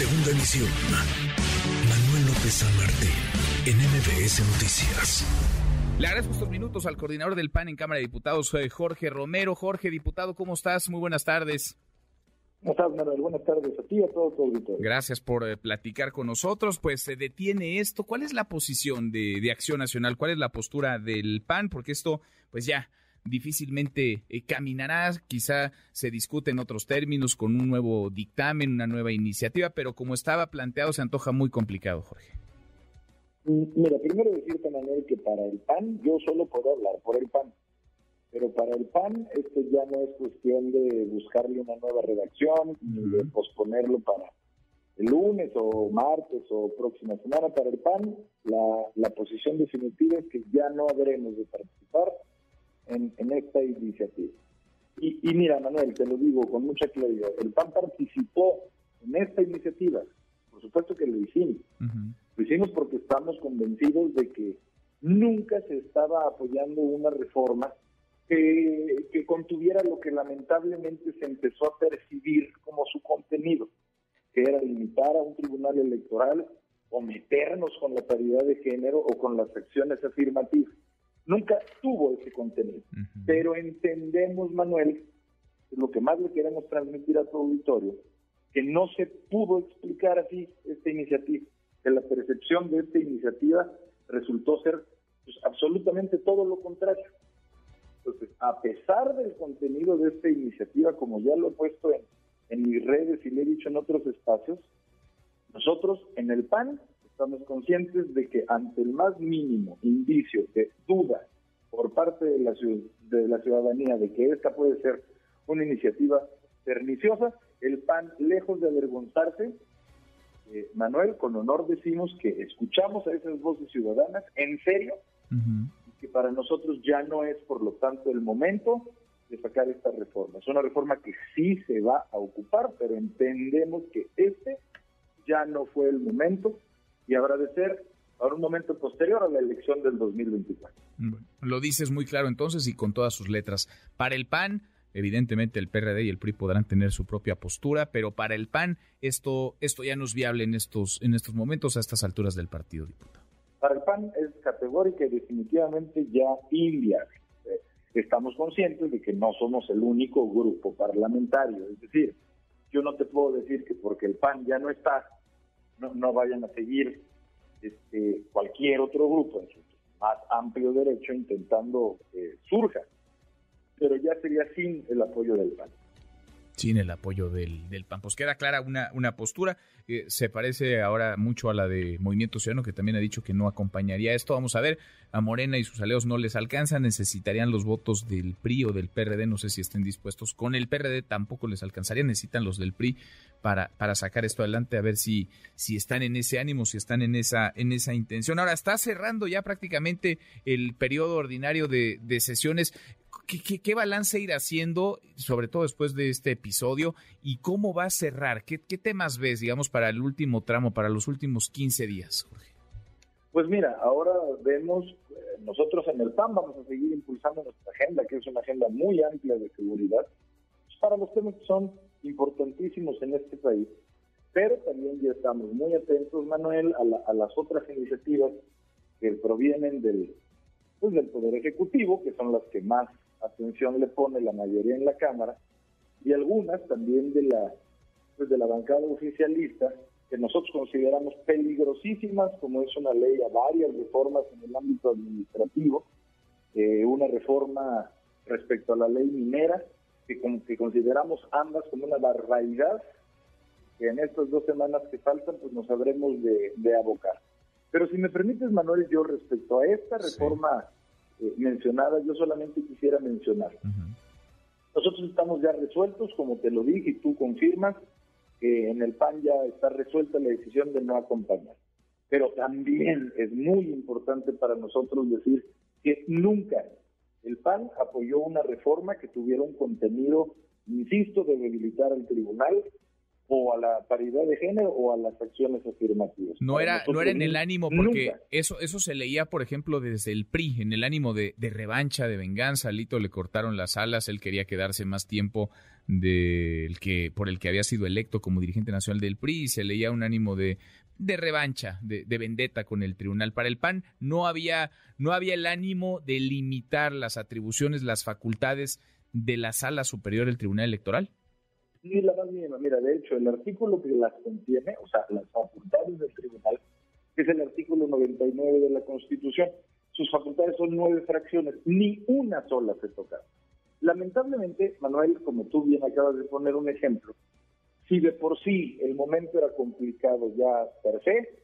Segunda emisión. Manuel López San Martín, en MBS Noticias. Le agradezco estos minutos al coordinador del PAN en Cámara de Diputados, eh, Jorge Romero. Jorge, diputado, ¿cómo estás? Muy buenas tardes. ¿Cómo estás, Manuel? Buenas tardes a ti y a todo tu auditorio. Gracias por eh, platicar con nosotros. Pues se detiene esto. ¿Cuál es la posición de, de Acción Nacional? ¿Cuál es la postura del PAN? Porque esto, pues ya difícilmente eh, caminará, quizá se discute en otros términos con un nuevo dictamen, una nueva iniciativa, pero como estaba planteado se antoja muy complicado, Jorge. Mm, mira, primero decirte, Manuel, que para el PAN yo solo puedo hablar por el PAN, pero para el PAN esto ya no es cuestión de buscarle una nueva redacción, ni de posponerlo para el lunes o martes o próxima semana. Para el PAN la, la posición definitiva es que ya no habremos de participar en, esta iniciativa. Y, mira, Manuel, te lo digo con mucha claridad, el PAN participó en esta iniciativa, por supuesto que lo hicimos. Lo hicimos porque estamos convencidos de que nunca se estaba apoyando una reforma que, que, contuviera lo que lamentablemente se empezó a percibir como su contenido, que era limitar a un tribunal electoral o meternos con la paridad de género o con las acciones afirmativas nunca tuvo ese contenido. Pero entendemos, Manuel, lo que más le queremos transmitir a tu auditorio, que no se pudo explicar así esta iniciativa, que la percepción de esta iniciativa resultó ser pues, absolutamente todo lo contrario. Entonces, a pesar del contenido de esta iniciativa, como ya lo he puesto en, en mis redes y le he dicho en otros espacios, nosotros en el PAN estamos conscientes de que ante el más mínimo indicio de duda por parte de la, de la ciudadanía de que esta puede ser una iniciativa perniciosa, el PAN, lejos de avergonzarse, eh, Manuel, con honor decimos que escuchamos a esas voces ciudadanas en serio, y que para nosotros ya no es, por lo tanto, el momento de sacar esta reforma. Es una reforma que sí se va a ocupar, pero entendemos que este ya no fue el momento y habrá de ser ahora un momento posterior a la elección del 2024. lo dices muy claro entonces y con todas sus letras. Para el PAN, evidentemente el PRD y el PRI podrán tener su propia postura, pero para el PAN esto, esto ya no es viable en estos, en estos momentos, a estas alturas del partido, diputado. Para el PAN es categórica y definitivamente ya inviable. Eh, estamos conscientes de que no somos el único grupo parlamentario, es decir, yo no te puedo decir que porque el PAN ya no está, no, vayan a seguir este, cualquier otro grupo en su más amplio derecho intentando que surja. Pero ya sería sin el apoyo del PAN sin el apoyo del, del PAN. Pues queda clara una, una postura. Eh, se parece ahora mucho a la de Movimiento Ciudadano, que también ha dicho que no acompañaría esto. Vamos a ver, a Morena y sus aliados no les alcanza, necesitarían los votos del PRI o del PRD, no sé si estén dispuestos. Con el PRD tampoco les alcanzaría, necesitan los del PRI para, para sacar esto adelante, a ver si, si están en ese ánimo, si están en esa, en esa intención. Ahora está cerrando ya prácticamente el periodo ordinario de, de sesiones. ¿Qué, balance ir haciendo, sobre todo después de este episodio, y cómo va a cerrar? ¿Qué, temas ves, digamos, para el último tramo, para los últimos 15 días, Jorge? Pues mira, ahora vemos, eh, nosotros en el PAN vamos a seguir impulsando nuestra agenda, que es una agenda muy amplia de seguridad, para los temas que son importantísimos en este país, pero también ya estamos muy atentos, Manuel, a, a las otras iniciativas que provienen del, pues, del Poder Ejecutivo, que son las que más atención le pone la mayoría en la Cámara, y algunas también de la, pues de la bancada oficialista, que nosotros consideramos peligrosísimas, como es una ley a varias reformas en el ámbito administrativo, eh, una reforma respecto a la ley minera, que, que consideramos ambas como una barbaridad, que en estas dos semanas que faltan, pues nos habremos de, de abocar. Pero si me permites, Manuel, yo respecto a esta reforma eh, mencionada, yo solamente quisiera mencionar. Nosotros estamos ya resueltos, como te lo dije y tú confirmas, que en el PAN ya está resuelta la decisión de no acompañar. Pero también es muy importante para nosotros decir que nunca el PAN apoyó una reforma que tuviera un contenido, insisto, de debilitar al tribunal o a la paridad de género o a las acciones afirmativas. No era, no era en el ánimo, porque eso, eso se leía, por ejemplo, desde el PRI, en el ánimo de, de revancha, de venganza. A Lito le cortaron las alas, él quería quedarse más tiempo del que, por el que había sido electo como dirigente nacional del PRI, y se leía un ánimo de, de revancha, de, de, vendetta con el tribunal. Para el PAN no había, no había el ánimo de limitar las atribuciones, las facultades de la sala superior del tribunal electoral. Ni la más mínima. Mira, de hecho, el artículo que las contiene, o sea, las facultades del tribunal, es el artículo 99 de la Constitución. Sus facultades son nueve fracciones, ni una sola se toca. Lamentablemente, Manuel, como tú bien acabas de poner un ejemplo, si de por sí el momento era complicado ya per se,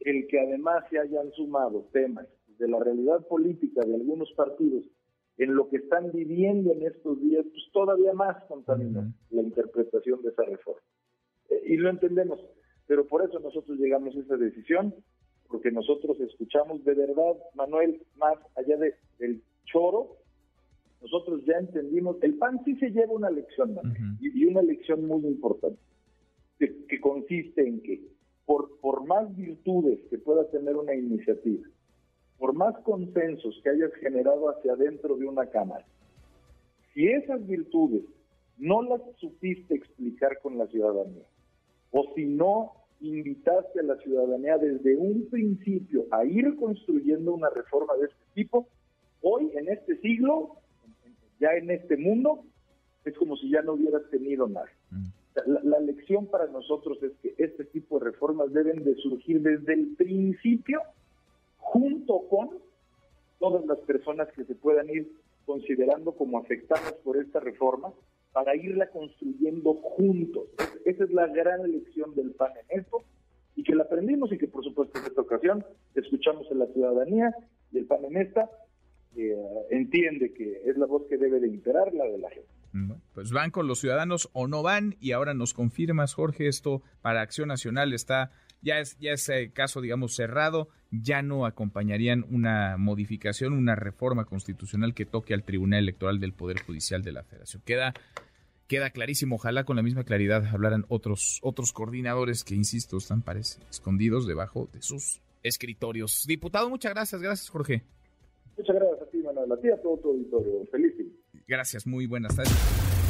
el que además se hayan sumado temas de la realidad política de algunos partidos en lo que están viviendo en estos días, pues todavía más contamina la interpretación de esa reforma. Eh, y lo entendemos, pero por eso nosotros llegamos a esa decisión, porque nosotros escuchamos de verdad, Manuel, más allá de, del choro, nosotros ya entendimos, el PAN sí se lleva una lección, y, una lección muy importante, que, que consiste en que por, por más virtudes que pueda tener una iniciativa, por más consensos que hayas generado hacia adentro de una cámara, si esas virtudes no las supiste explicar con la ciudadanía, o si no invitaste a la ciudadanía desde un principio a ir construyendo una reforma de este tipo, hoy en este siglo, ya en este mundo, es como si ya no hubieras tenido nada. Mm. La, la, lección para nosotros es que este tipo de reformas deben de surgir desde el principio junto con todas las personas que se puedan ir considerando como afectadas por esta reforma para irla construyendo juntos. Esa es la gran elección del PAN en esto y que la aprendimos y que por supuesto en esta ocasión escuchamos a la ciudadanía y el PAN en esta eh, entiende que es la voz que debe de imperar la de la gente. Pues van con los ciudadanos o no van y ahora nos confirmas Jorge esto para Acción Nacional está ya es, ya es eh, caso, digamos, cerrado, ya no acompañarían una modificación, una reforma constitucional que toque al Tribunal Electoral del Poder Judicial de la Federación. Queda, queda clarísimo, ojalá con la misma claridad hablaran otros, otros coordinadores que, insisto, están, parece, escondidos debajo de sus escritorios. Diputado, muchas gracias, gracias Jorge. Muchas gracias a ti, Manuel, a ti a todo tu auditorio. Feliz. Gracias, muy buenas tardes.